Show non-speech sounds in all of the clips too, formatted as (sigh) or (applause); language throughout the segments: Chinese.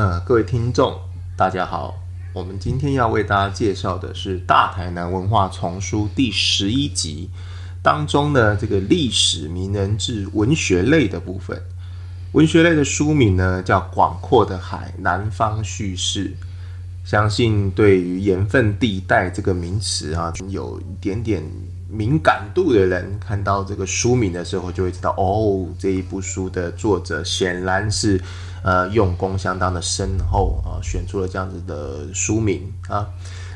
呃，各位听众，大家好。我们今天要为大家介绍的是《大台南文化丛书》第十一集当中的这个历史名人志文学类的部分。文学类的书名呢，叫《广阔的海南方叙事》。相信对于盐分地带这个名词啊，有一点点敏感度的人，看到这个书名的时候，就会知道哦，这一部书的作者显然是。呃，用功相当的深厚啊，选出了这样子的书名啊。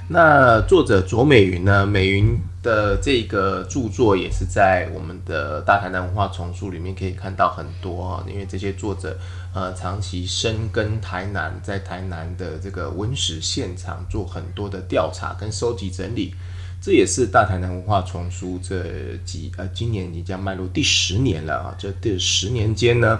那作者卓美云呢？美云的这个著作也是在我们的大台南文化丛书里面可以看到很多啊。因为这些作者呃长期深耕台南，在台南的这个文史现场做很多的调查跟收集整理，这也是大台南文化丛书这几呃今年即将迈入第十年了啊。这第十年间呢。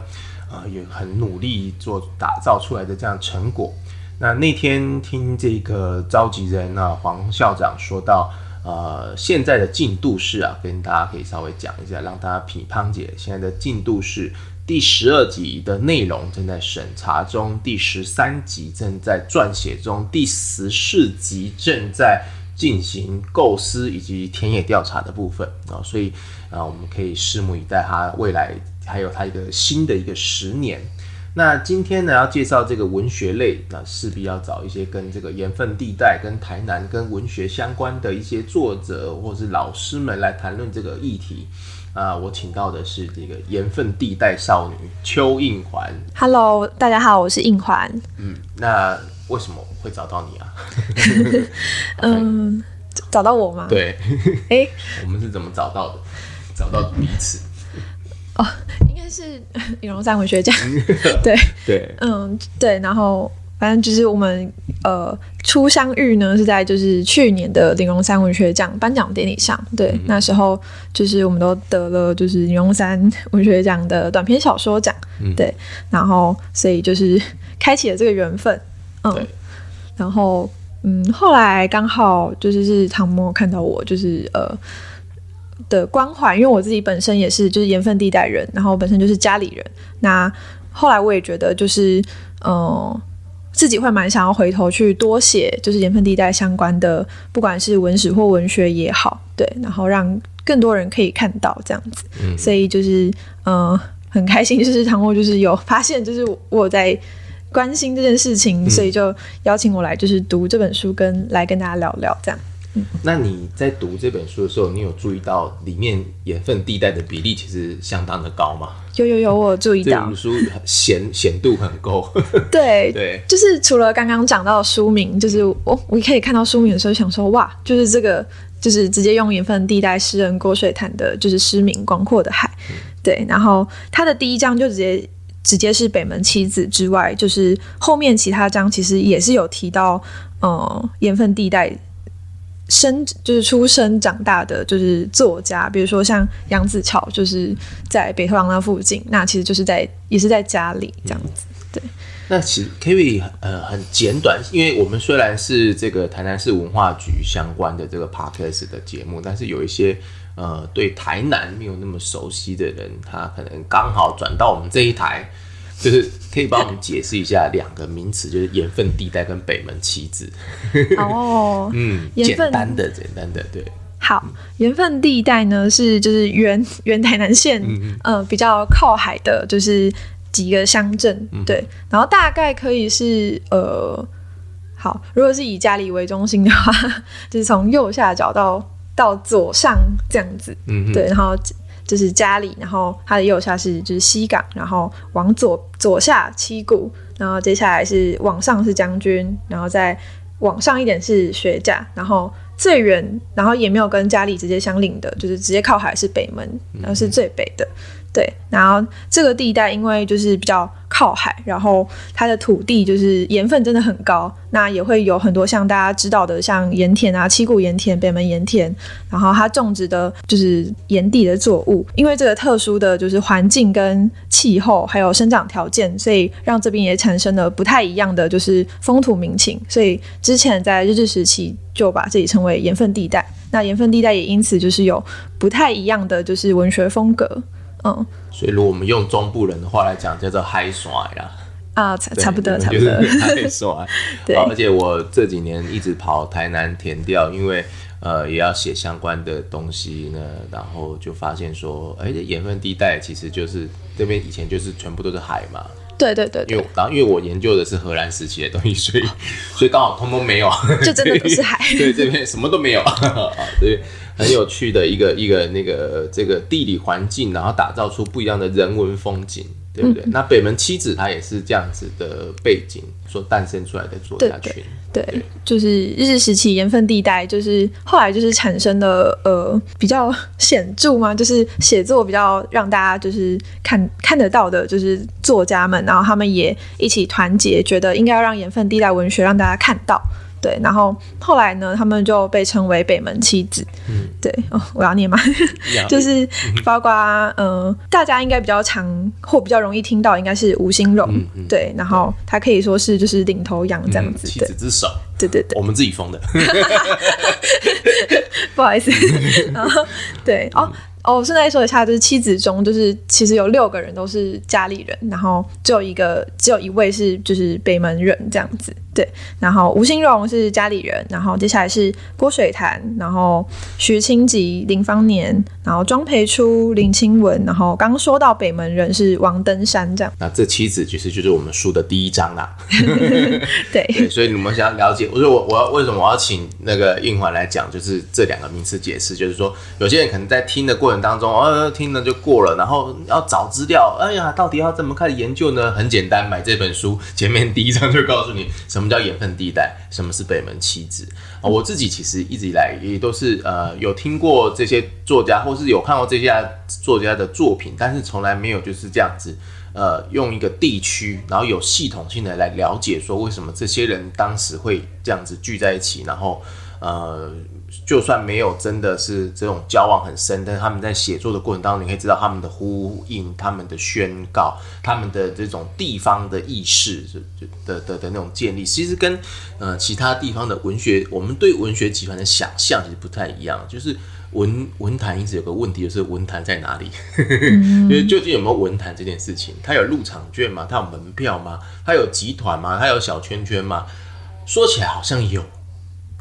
啊，也很努力做打造出来的这样成果。那那天听这个召集人啊黄校长说到，呃，现在的进度是啊，跟大家可以稍微讲一下，让大家品乓解。现在的进度是第十二集的内容正在审查中，第十三集正在撰写中，第十四集正在进行构思以及田野调查的部分啊，所以啊，我们可以拭目以待，他未来。还有它一个新的一个十年。那今天呢，要介绍这个文学类，那势必要找一些跟这个盐分地带、跟台南、跟文学相关的一些作者或是老师们来谈论这个议题。啊，我请到的是这个盐分地带少女邱应环。Hello，大家好，我是应环。嗯，那为什么会找到你啊？(laughs) 嗯，找到我吗？对。(laughs) 哎，我们是怎么找到的？找到彼此。哦，应该是李荣山文学奖，(laughs) 对对，嗯对，然后反正就是我们呃初相遇呢是在就是去年的李荣山文学奖颁奖典礼上，对，那时候就是我们都得了就是李荣山文学奖的短篇小说奖，嗯对，然后所以就是开启了这个缘分，嗯，然后嗯后来刚好就是是唐默看到我就是呃。的关怀，因为我自己本身也是就是盐分地带人，然后本身就是家里人。那后来我也觉得就是，嗯，自己会蛮想要回头去多写，就是盐分地带相关的，不管是文史或文学也好，对，然后让更多人可以看到这样子。嗯，所以就是嗯，很开心，就是唐默就是有发现，就是我在关心这件事情，所以就邀请我来，就是读这本书，跟来跟大家聊聊这样。那你在读这本书的时候，你有注意到里面盐分地带的比例其实相当的高吗？有有有，我注意到。这本书咸咸度很够。(laughs) 对对，就是除了刚刚讲到书名，就是我我可以看到书名的时候想说，哇，就是这个就是直接用盐分地带诗人郭水潭的，就是诗名《广阔的海》。对，然后他的第一章就直接直接是北门妻子之外，就是后面其他章其实也是有提到，嗯，盐分地带。生就是出生长大的就是作家，比如说像杨子乔，就是在北投廊那附近，那其实就是在也是在家里这样子。对，那其实 K V 呃很简短，因为我们虽然是这个台南市文化局相关的这个 podcast 的节目，但是有一些呃对台南没有那么熟悉的人，他可能刚好转到我们这一台。就是可以帮我们解释一下两个名词，就是盐分地带跟北门旗子。(laughs) 哦，嗯，简单的，简单的，对。好，盐分地带呢是就是原 (laughs) 原台南县，嗯，比较靠海的，就是几个乡镇，对。然后大概可以是呃，好，如果是以家里为中心的话，(laughs) 就是从右下角到到左上这样子，嗯，对，然后。就是家里，然后它的右下是就是西港，然后往左左下七股，然后接下来是往上是将军，然后再往上一点是学甲，然后最远，然后也没有跟家里直接相邻的，就是直接靠海是北门，然后是最北的。对，然后这个地带因为就是比较靠海，然后它的土地就是盐分真的很高，那也会有很多像大家知道的像盐田啊、七股盐田、北门盐田，然后它种植的就是盐地的作物，因为这个特殊的就是环境跟气候还有生长条件，所以让这边也产生了不太一样的就是风土民情，所以之前在日治时期就把这里称为盐分地带，那盐分地带也因此就是有不太一样的就是文学风格。嗯，所以如果我们用中部人的话来讲，叫做嗨耍呀。啊，差差不多，差不多。还可以说完。(laughs) (laughs) 对而且我这几年一直跑台南填调，因为呃也要写相关的东西呢，然后就发现说，哎、这盐分地带其实就是这边以前就是全部都是海嘛，对对对对因为，然后因为我研究的是荷兰时期的东西，所以所以刚好通通没有，就真的都是海。(laughs) 对，这边什么都没有，啊，对，很有趣的一个一个那个这个地理环境，然后打造出不一样的人文风景，对不嗯对？那北门七子它也是这样子的背景所诞生出来的作家群，对，就是日治时期盐分地带，就是后来就是产生了呃比较显著嘛，就是写作比较让大家就是看看得到的，就是作家们，然后他们也一起团结，觉得应该要让盐分地带文学让大家看到。对，然后后来呢，他们就被称为北门七子。嗯，对哦，我要念吗？(laughs) 就是包括呃，大家应该比较常或比较容易听到，应该是吴兴荣，对，然后他可以说是就是领头羊这样子，对嗯妻子之手，对对对，我们自己封的，(laughs) 不好意思，然 (laughs) 后对哦。哦，顺带说一下，就是妻子中，就是其实有六个人都是家里人，然后只有一个，只有一位是就是北门人这样子。对，然后吴兴荣是家里人，然后接下来是郭水潭，然后徐清吉、林芳年，然后庄培初、林清文，然后刚刚说到北门人是王登山这样。那这妻子其实就是我们书的第一章啦。(laughs) 对，对，所以你们想要了解，我说我我要为什么我要请那个应环来讲，就是这两个名词解释，就是说有些人可能在听的过程当中，哦，听了就过了，然后要找资料，哎呀，到底要怎么开始研究呢？很简单，买这本书，前面第一章就告诉你什么什么叫盐分地带，什么是北门七子。啊、我自己其实一直以来也都是呃有听过这些作家，或是有看过这些作家的作品，但是从来没有就是这样子。呃，用一个地区，然后有系统性的来了解，说为什么这些人当时会这样子聚在一起，然后呃，就算没有真的是这种交往很深，但是他们在写作的过程当中，你可以知道他们的呼应、他们的宣告、他们的这种地方的意识就就的的的那种建立，其实跟呃其他地方的文学，我们对文学集团的想象其实不太一样，就是。文文坛一直有个问题，就是文坛在哪里？(laughs) 就是究竟有没有文坛这件事情？它有入场券吗？它有门票吗？它有集团吗？它有小圈圈吗？说起来好像有，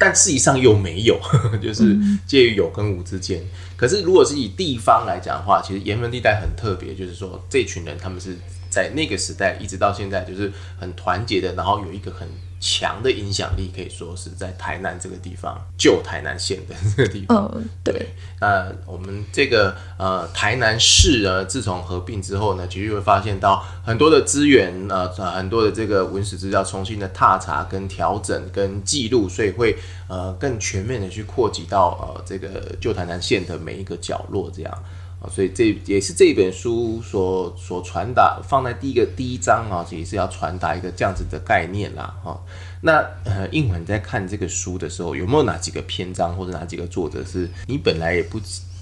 但事实上又没有，(laughs) 就是介于有跟无之间。可是如果是以地方来讲的话，其实盐分地带很特别，就是说这群人他们是在那个时代一直到现在，就是很团结的，然后有一个很强的影响力，可以说是在台南这个地方，旧台南县的这个地方。嗯，对，对，那我们这个呃台南市呢，自从合并之后呢，其实会发现到很多的资源，呃，很多的这个文史资料重新的踏查、跟调整、跟记录，所以会呃更全面的去扩及到呃这个旧台南县的每一个角落，这样。所以这也是这本书所所传达放在第一个第一章啊，也是要传达一个这样子的概念啦，哈、那呃，应文在看这个书的时候，有没有哪几个篇章或者哪几个作者是你本来也不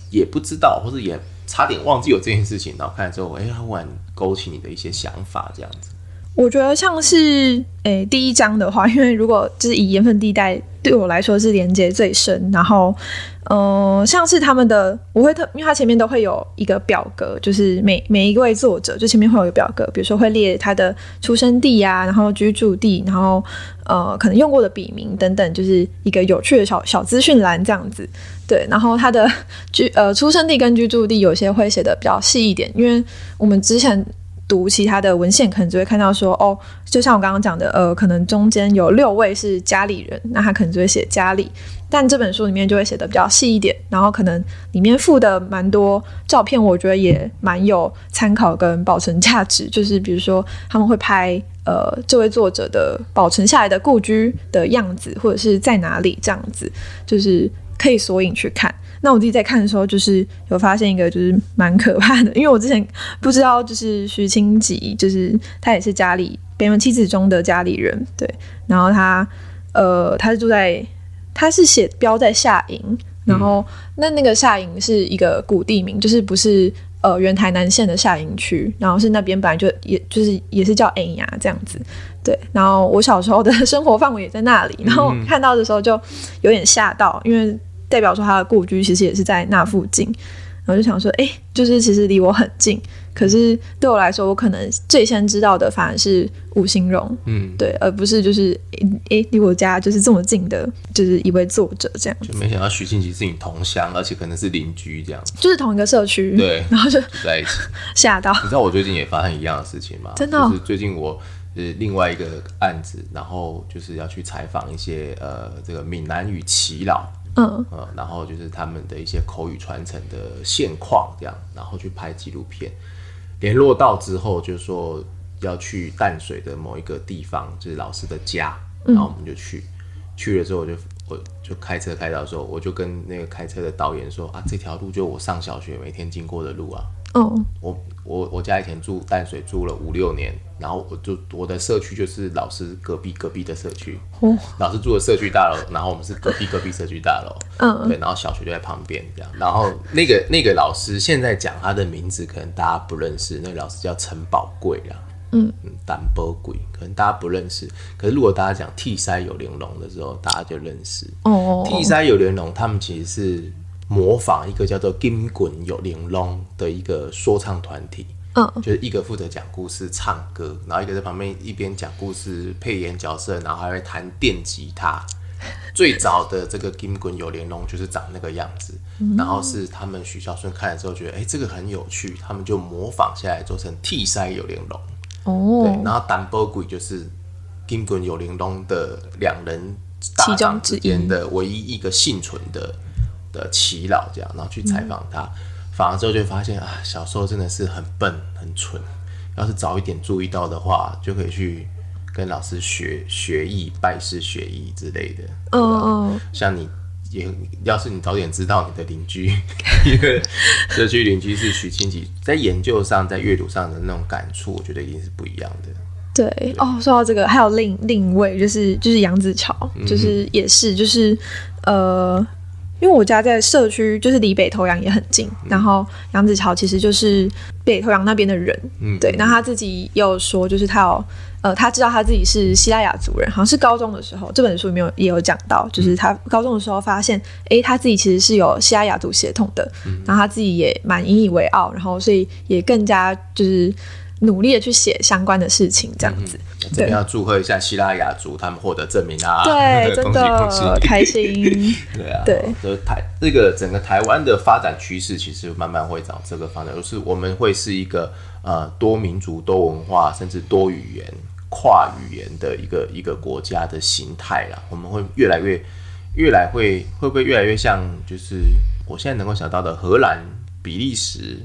也不知道，或者也差点忘记有这件事情，然后看了之后，哎、它忽然勾起你的一些想法，这样子。我觉得像是诶第一章的话，因为如果就是以盐分地带对我来说是连接最深，然后嗯、像是他们的我会特，因为它前面都会有一个表格，就是每每一位作者就前面会有一个表格，比如说会列他的出生地啊，然后居住地，然后呃可能用过的笔名等等，就是一个有趣的小小资讯栏这样子。对，然后他的 (laughs) 居呃出生地跟居住地有些会写的比较细一点，因为我们之前。读其他的文献，可能就会看到说，哦，就像我刚刚讲的，呃，可能中间有六位是家里人，那他可能就会写家里，但这本书里面就会写的比较细一点，然后可能里面附的蛮多照片，我觉得也蛮有参考跟保存价值，就是比如说他们会拍呃这位作者的保存下来的故居的样子，或者是在哪里这样子，就是可以索引去看。那我自己在看的时候，就是有发现一个就是蛮可怕的，因为我之前不知道，就是徐清吉，就是他也是家里北门妻子中的家里人，对，然后他呃他是住在他是写标在下营，然后那那个下营是一个古地名，就是不是呃原台南县的下营区，然后是那边本来就也就是也是叫 A 呀这样子，对，然后我小时候的 (laughs) 生活范围也在那里，然后看到的时候就有点吓到，因为。代表说他的故居其实也是在那附近，然后就想说，哎，就是其实离我很近，可是对我来说，我可能最先知道的反而是吴兴荣，嗯，对，而不是就是哎离我家就是这么近的，就是一位作者这样。就没想到徐静琪是你同乡，而且可能是邻居这样，就是同一个社区，对，然后就在一起吓到。你知道我最近也发生一样的事情吗？真的，就是最近我。是另外一个案子，然后就是要去采访一些呃，这个闽南语耆老，嗯，呃，然后就是他们的一些口语传承的现况，这样，然后去拍纪录片。联络到之后，就说要去淡水的某一个地方，就是老师的家，然后我们就去，去了之后，我就我就开车开到时候，我就跟那个开车的导演说啊，这条路就我上小学每天经过的路啊。哦，我我我家以前住淡水住了五六年，然后我就我的社区就是老师隔壁隔壁的社区，哦，老师住的社区大楼，然后我们是隔壁隔壁社区大楼，嗯，对，然后小学就在旁边这样，然后那个那个老师现在讲他的名字可能大家不认识，那个老师叫陈宝贵啦，嗯。嗯，单波鬼可能大家不认识，可是如果大家讲替塞有玲珑的时候，大家就认识。哦，替塞有玲珑他们其实是。模仿一个叫做金滚有玲珑的一个说唱团体，嗯，就是一个负责讲故事、唱歌，然后一个在旁边一边讲故事配演角色，然后还会弹电吉他。(laughs) 最早的这个金滚有玲珑就是长那个样子，然后是他们许孝顺看了之后觉得，哎，这个很有趣，他们就模仿下来做成替塞有玲珑。哦，对，然后单波鬼就是金滚有玲珑的两人大长之间的唯一一个幸存的。的祈老这样，然后去采访他，访了之后就发现啊，小时候真的是很笨很蠢，要是早一点注意到的话，就可以去跟老师学学艺、拜师学艺之类的。嗯嗯，像你也，要是你早点知道你的邻居，一个社区邻居是徐清吉，在研究上、在阅读上的那种感触，我觉得一定是不一样的。对哦，说到这个，还有另另一位，就是就是杨子乔，就是也是就是呃。因为我家在社区，就是离北投洋也很近，然后杨子乔其实就是北投洋那边的人，嗯，对。那他自己有说，就是他有，呃，他知道他自己是西拉雅族人，好像是高中的时候，这本书里面有也有讲到，就是他高中的时候发现，哎，他自己其实是有西拉雅族血统的，然后他自己也蛮引以为傲，然后所以也更加就是。努力的去写相关的事情，这样子。这边要祝贺一下希腊雅族，他们获得证明啊！对，(laughs) 真的开心。(laughs) 对啊，对，就台这个整个台湾的发展趋势，其实慢慢会找这个方向，就是我们会是一个呃多民族、多文化，甚至多语言、跨语言的一个一个国家的形态啦。我们会越来越、越来会会不会越来越像，就是我现在能够想到的荷兰、比利时、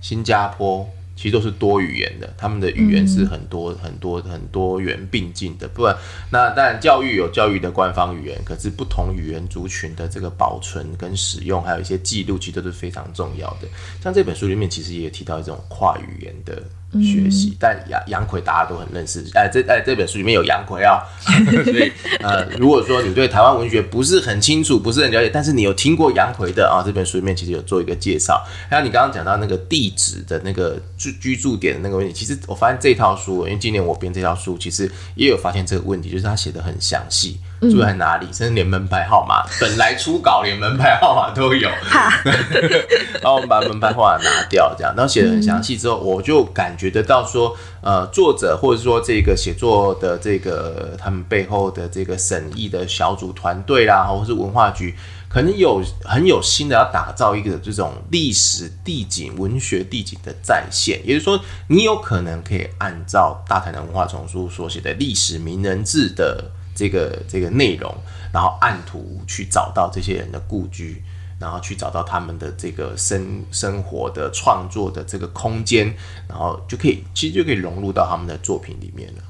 新加坡。其实都是多语言的，他们的语言是很多很多很多元并进的。不然，那当然教育有教育的官方语言，可是不同语言族群的这个保存跟使用，还有一些记录，其实都是非常重要的。像这本书里面，其实也提到一种跨语言的。学习，但杨杨奎大家都很认识，哎，这哎这本书里面有杨奎啊，(laughs) 所以呃，如果说你对台湾文学不是很清楚，不是很了解，但是你有听过杨奎的啊，这本书里面其实有做一个介绍。还有你刚刚讲到那个地址的那个居居住点的那个问题，其实我发现这套书，因为今年我编这套书，其实也有发现这个问题，就是他写的很详细。住在哪里？甚至连门牌号码，(laughs) 本来初稿连门牌号码都有。(laughs) 然后我们把门牌号码拿掉，这样，然后写的很详细之后，我就感觉得到说，呃，作者或者说这个写作的这个他们背后的这个审议的小组团队啦，或者是文化局，可能有很有心的要打造一个这种历史地景、文学地景的再现。也就是说，你有可能可以按照大台南文化丛书所写的历史名人志的。这个这个内容，然后按图去找到这些人的故居，然后去找到他们的这个生生活的创作的这个空间，然后就可以其实就可以融入到他们的作品里面了，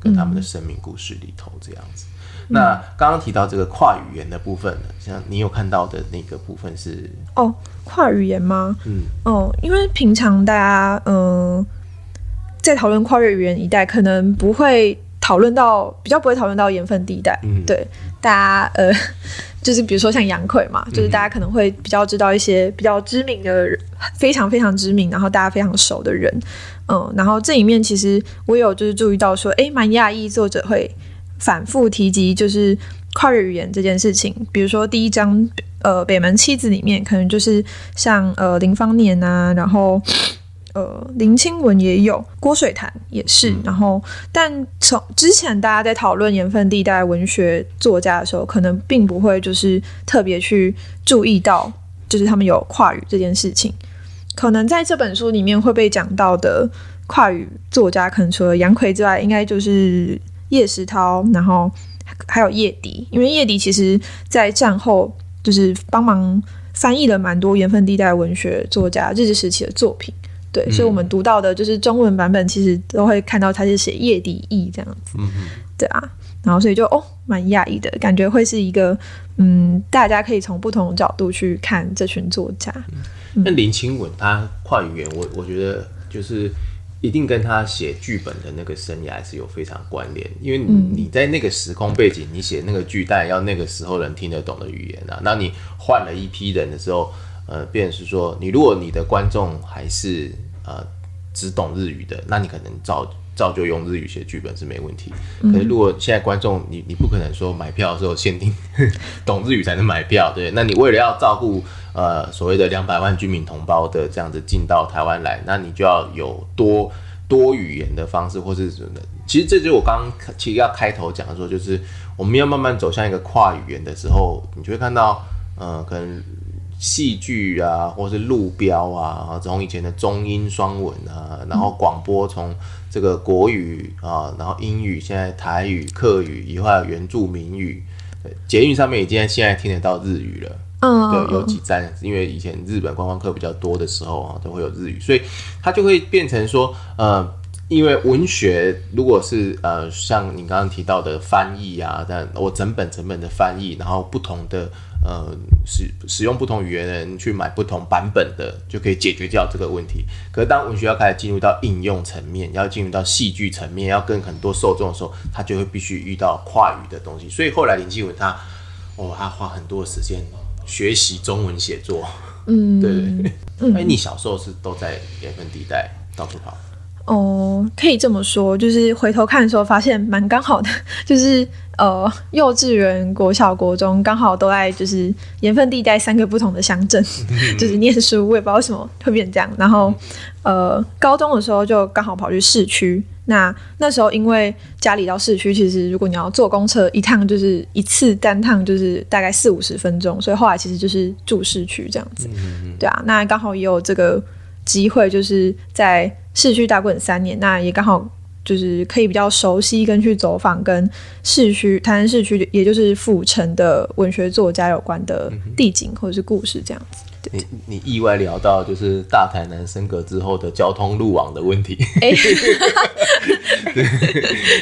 跟他们的生命故事里头这样子。那刚刚提到这个跨语言的部分呢，像你有看到的那个部分是哦，跨语言吗？嗯，哦，因为平常大家嗯在讨论跨越语言一代，可能不会。讨论到比较不会讨论到盐分地带，对大家呃，(laughs) 就是比如说像杨奎嘛，就是大家可能会比较知道一些比较知名的、非常非常知名，然后大家非常熟的人，嗯，然后这里面其实我有就是注意到说，哎，蛮讶异作者会反复提及就是跨越语言这件事情，比如说第一章呃北门妻子里面，可能就是像呃林芳年啊，然后。呃，林清文也有，郭水潭也是。然后，但从之前大家在讨论盐分地带文学作家的时候，可能并不会就是特别去注意到，就是他们有跨语这件事情。可能在这本书里面会被讲到的跨语作家，可能除了杨奎之外，应该就是叶石涛，然后还有叶迪。因为叶迪其实在战后就是帮忙翻译了蛮多盐分地带文学作家日治时期的作品。对，所以我们读到的就是中文版本，其实都会看到他是写叶底意这样子。嗯对啊，然后所以就哦，蛮讶异的感觉，会是一个嗯，大家可以从不同角度去看这群作家。那林清文他跨语言，我我觉得就是一定跟他写剧本的那个生涯是有非常关联，因为你在那个时空背景，你写那个剧带要那个时候人听得懂的语言啊，那你换了一批人的时候。呃，便是说，你如果你的观众还是呃只懂日语的，那你可能照照就用日语写剧本是没问题。可是如果现在观众你你不可能说买票的时候限定懂日语才能买票，对？那你为了要照顾呃所谓的两百万居民同胞的这样子进到台湾来，那你就要有多多语言的方式，或是什么。其实这就是我刚刚其实要开头讲的说，就是我们要慢慢走向一个跨语言的时候，你就会看到呃可能。戏剧啊，或是路标啊，从以前的中英双文啊，然后广播从这个国语啊，然后英语，现在台语、客语，以后还有原住民语。捷运上面已经现在听得到日语了。嗯，对，有几站，因为以前日本观光客比较多的时候啊，都会有日语，所以它就会变成说，呃，因为文学如果是呃，像你刚刚提到的翻译啊，但我整本整本的翻译，然后不同的。呃，使使用不同语言的人去买不同版本的，就可以解决掉这个问题。可是当文学要开始进入到应用层面，要进入到戏剧层面，要跟很多受众的时候，他就会必须遇到跨语的东西。所以后来林继文他，哦，他花很多时间学习中文写作。嗯，对对对。哎，你小时候是都在盐分地带到处跑？哦，可以这么说，就是回头看的时候发现蛮刚好的，(laughs) 就是呃，幼稚园、国小、国中刚好都在就是盐分地带三个不同的乡镇，(laughs) 就是念书，我也不知道为什么会变这样。然后呃，高中的时候就刚好跑去市区，那那时候因为家里到市区，其实如果你要坐公车一趟，就是一次单趟就是大概四五十分钟，所以后来其实就是住市区这样子。对啊，那刚好也有这个机会，就是在。市区打滚三年，那也刚好就是可以比较熟悉跟去走访跟市区台南市区，也就是府城的文学作家有关的地景或者是故事这样子。你你意外聊到就是大台南升格之后的交通路网的问题，(laughs)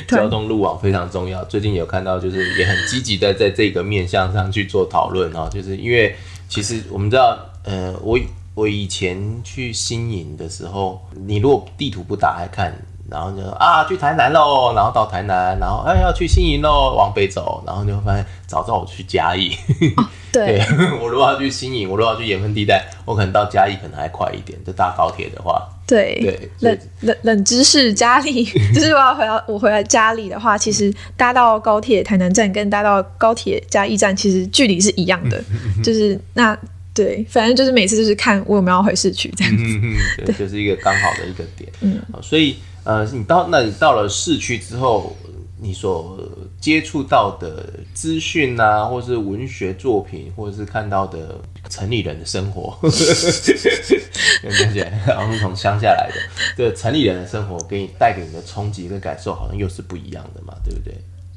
交通路网非常重要。最近有看到就是也很积极的在这个面向上去做讨论哦，就是因为其实我们知道，呃，我。我以前去新营的时候，你如果地图不打开看，然后就啊去台南喽，然后到台南，然后哎要去新营喽，往北走，然后就会发现早知道我去嘉义。(laughs) 对，我如果要去新营，我如果要去盐分地带，我可能到嘉义可能还快一点，就搭高铁的话。对对，冷冷冷知识，嘉义 (laughs) 就是我要回到我回来嘉里的话，其实搭到高铁台南站跟搭到高铁嘉义站其实距离是一样的，(laughs) 就是那。对，反正就是每次就是看我有没有回市区这样子，对，就是一个刚好的一个点。嗯，所以呃，你到那你到了市区之后，你所接触到的资讯啊，或是文学作品，或者是看到的城里人的生活，(laughs) 感觉好像从乡下来的，对，城里人的生活给你带给你的冲击跟感受，好像又是不一样的嘛，对不对？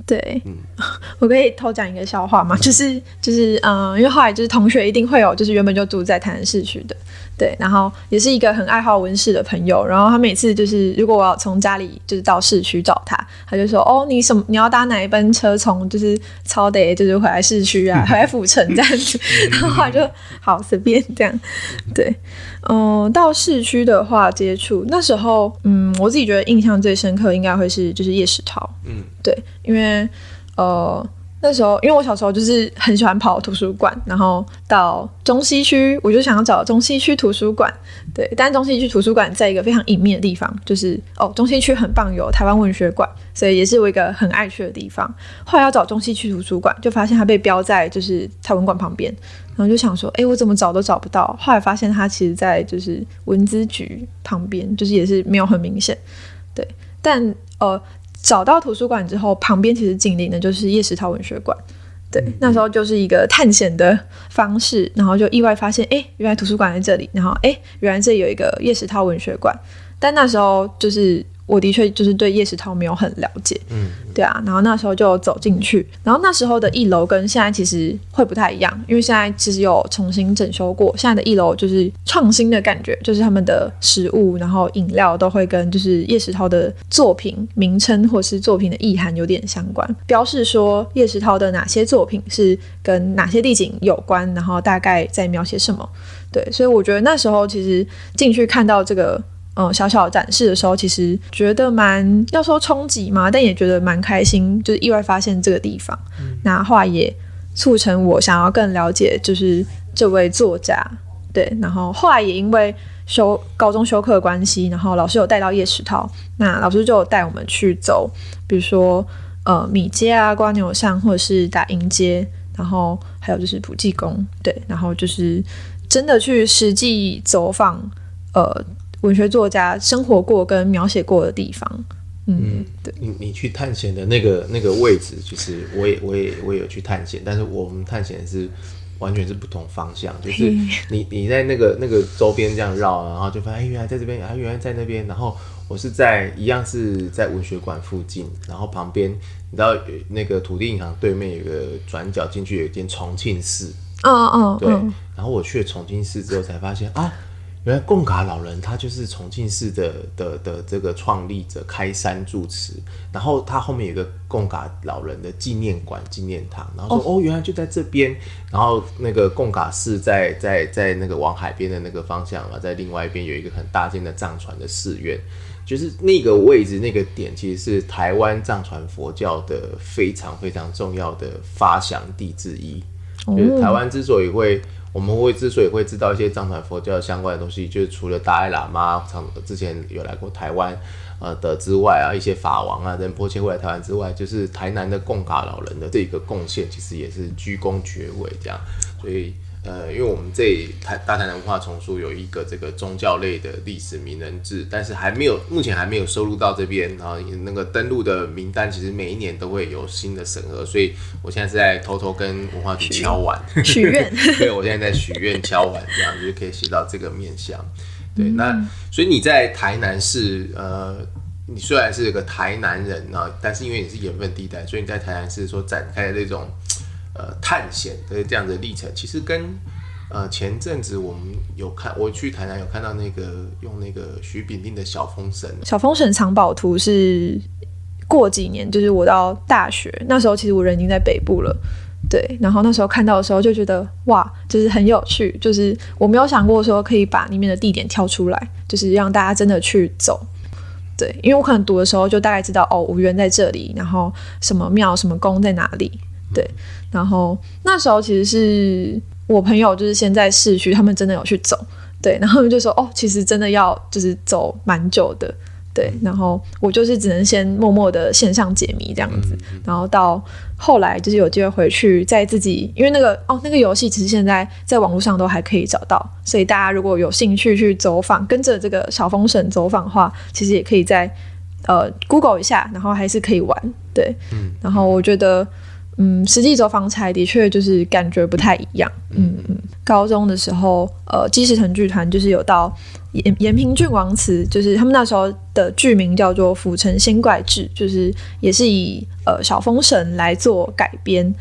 对，嗯 (laughs) 我可以偷讲一个笑话嘛，就是就是，嗯，因为后来就是同学一定会有，就是原本就住在台南市区的。对，然后也是一个很爱好文史的朋友，然后他每次就是如果我要从家里就是到市区找他，他就说：“哦，你什么你要搭哪一班车从就是超得就是回来市区啊，(laughs) 回来府城这样子。(laughs) ”然后他就好随便这样。对，嗯，到市区的话接触那时候，嗯，我自己觉得印象最深刻应该会是就是叶世涛。嗯，对，因为呃。那时候因为我小时候就是很喜欢跑图书馆，然后到中西区，我就想要找中西区图书馆。对，但中西区图书馆在一个非常隐秘的地方，就是哦，中西区很棒，有台湾文学馆，所以也是我一个很爱去的地方。后来要找中西区图书馆，就发现它被标在就是台文馆旁边，然后就想说，哎，我怎么找都找不到。后来发现它其实在就是文资局旁边，就是也是没有很明显。对，但呃。找到图书馆之后，旁边其实紧邻的就是叶石涛文学馆。对，那时候就是一个探险的方式，然后就意外发现，哎，原来图书馆在这里，然后哎，原来这里有一个叶石涛文学馆。但那时候就是。我的确就是对叶石涛没有很了解，嗯，对啊，然后那时候就走进去，然后那时候的一楼跟现在其实会不太一样，因为现在其实有重新整修过，现在的一楼就是创新的感觉，就是他们的食物，然后饮料都会跟就是叶石涛的作品名称或是作品的意涵有点相关，标示说叶石涛的哪些作品是跟哪些地景有关，然后大概在描写什么，对，所以我觉得那时候其实进去看到这个。嗯，小小展示的时候，其实觉得蛮要说冲击嘛，但也觉得蛮开心，就是意外发现这个地方。那后来也促成我想要更了解，就是这位作家。对，然后后来也因为修高中修课的关系，然后老师有带到叶石涛，那老师就带我们去走，比如说呃米街啊、瓜牛巷，或者是打营街，然后还有就是普济宫。对，然后就是真的去实际走访，呃。文学作家生活过跟描写过的地方，嗯，对，你你去探险的那个那个位置，就是我也我也我也有去探险，但是我们探险是完全是不同方向，就是你你在那个那个周边这样绕，然后就发现哎，原来在这边，啊，原来在那边，然后我是在一样是在文学馆附近，然后旁边你知道那个土地银行对面有个转角进去有一间重庆市，嗯嗯，对，然后我去了重庆市之后才发现啊。原来贡嘎老人他就是重庆市的的的这个创立者开山住持，然后他后面有个贡嘎老人的纪念馆纪念堂，然后说哦。原来就在这边，然后那个贡嘎寺在在在那个往海边的那个方向嘛，在另外一边有一个很大间的藏传的寺院，就是那个位置那个点其实是台湾藏传佛教的非常非常重要的发祥地之一，就是台湾之所以会。我们会之所以会知道一些藏传佛教相关的东西，就是除了达赖喇嘛常之前有来过台湾，呃的之外啊，一些法王啊，仁波切会来台湾之外，就是台南的贡嘎老人的这个贡献，其实也是居功厥伟这样，所以。呃，因为我们这台大台南文化丛书有一个这个宗教类的历史名人志，但是还没有，目前还没有收录到这边。然后那个登录的名单，其实每一年都会有新的审核，所以我现在是在偷偷跟文化局敲完许愿。(laughs) 对，我现在在许愿敲完，这样就可以写到这个面相。对，那所以你在台南市，呃，你虽然是个台南人啊，但是因为你是盐分地带，所以你在台南市说展开的这种。呃，探险的这样的历程，其实跟呃前阵子我们有看，我去台南有看到那个用那个徐炳定的小风神，小风神藏宝图是过几年，就是我到大学那时候，其实我人已经在北部了，对，然后那时候看到的时候就觉得哇，就是很有趣，就是我没有想过说可以把里面的地点挑出来，就是让大家真的去走，对，因为我可能读的时候就大概知道哦，五原在这里，然后什么庙、什么宫在哪里。对，然后那时候其实是我朋友，就是先在市区，他们真的有去走，对，然后就说哦，其实真的要就是走蛮久的，对，然后我就是只能先默默的线上解谜这样子，然后到后来就是有机会回去再自己，因为那个哦那个游戏其实现在在网络上都还可以找到，所以大家如果有兴趣去走访，跟着这个小风神走访的话，其实也可以在呃 Google 一下，然后还是可以玩，对，然后我觉得。嗯，实际走访起来的确就是感觉不太一样。嗯嗯，高中的时候，呃，基石城剧团就是有到延延平郡王祠，就是他们那时候的剧名叫做《府城仙怪志》，就是也是以呃小风神来做改编。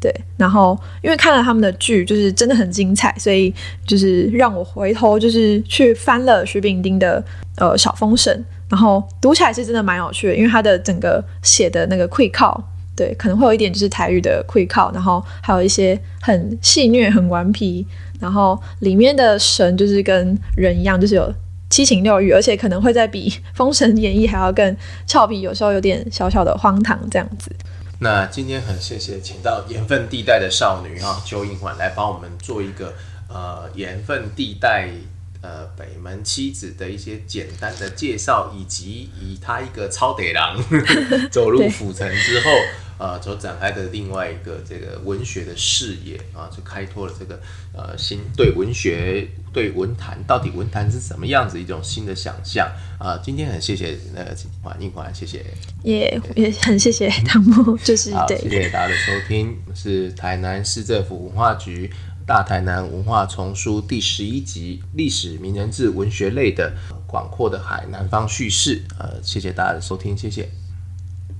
对，然后因为看了他们的剧，就是真的很精彩，所以就是让我回头就是去翻了徐炳丁的呃小风神，然后读起来是真的蛮有趣的，因为他的整个写的那个会靠。对，可能会有一点就是台语的会靠，然后还有一些很戏谑、很顽皮，然后里面的神就是跟人一样，就是有七情六欲，而且可能会在比 (laughs)《封神演义》还要更俏皮，有时候有点小小的荒唐这样子。那今天很谢谢请到盐分地带的少女啊邱英环来帮我们做一个呃盐分地带呃北门妻子的一些简单的介绍，以及以他一个超得狼 (laughs) 走入府城之后。呃，所展开的另外一个这个文学的视野啊，就开拓了这个呃新对文学对文坛到底文坛是什么样子一种新的想象啊。今天很谢谢呃华应华，谢谢，也也很谢谢汤姆，(laughs) 就是对，谢谢大家的收听，是台南市政府文化局大台南文化丛书第十一集历史名人志文学类的广阔的海南方叙事，呃，谢谢大家的收听，谢谢。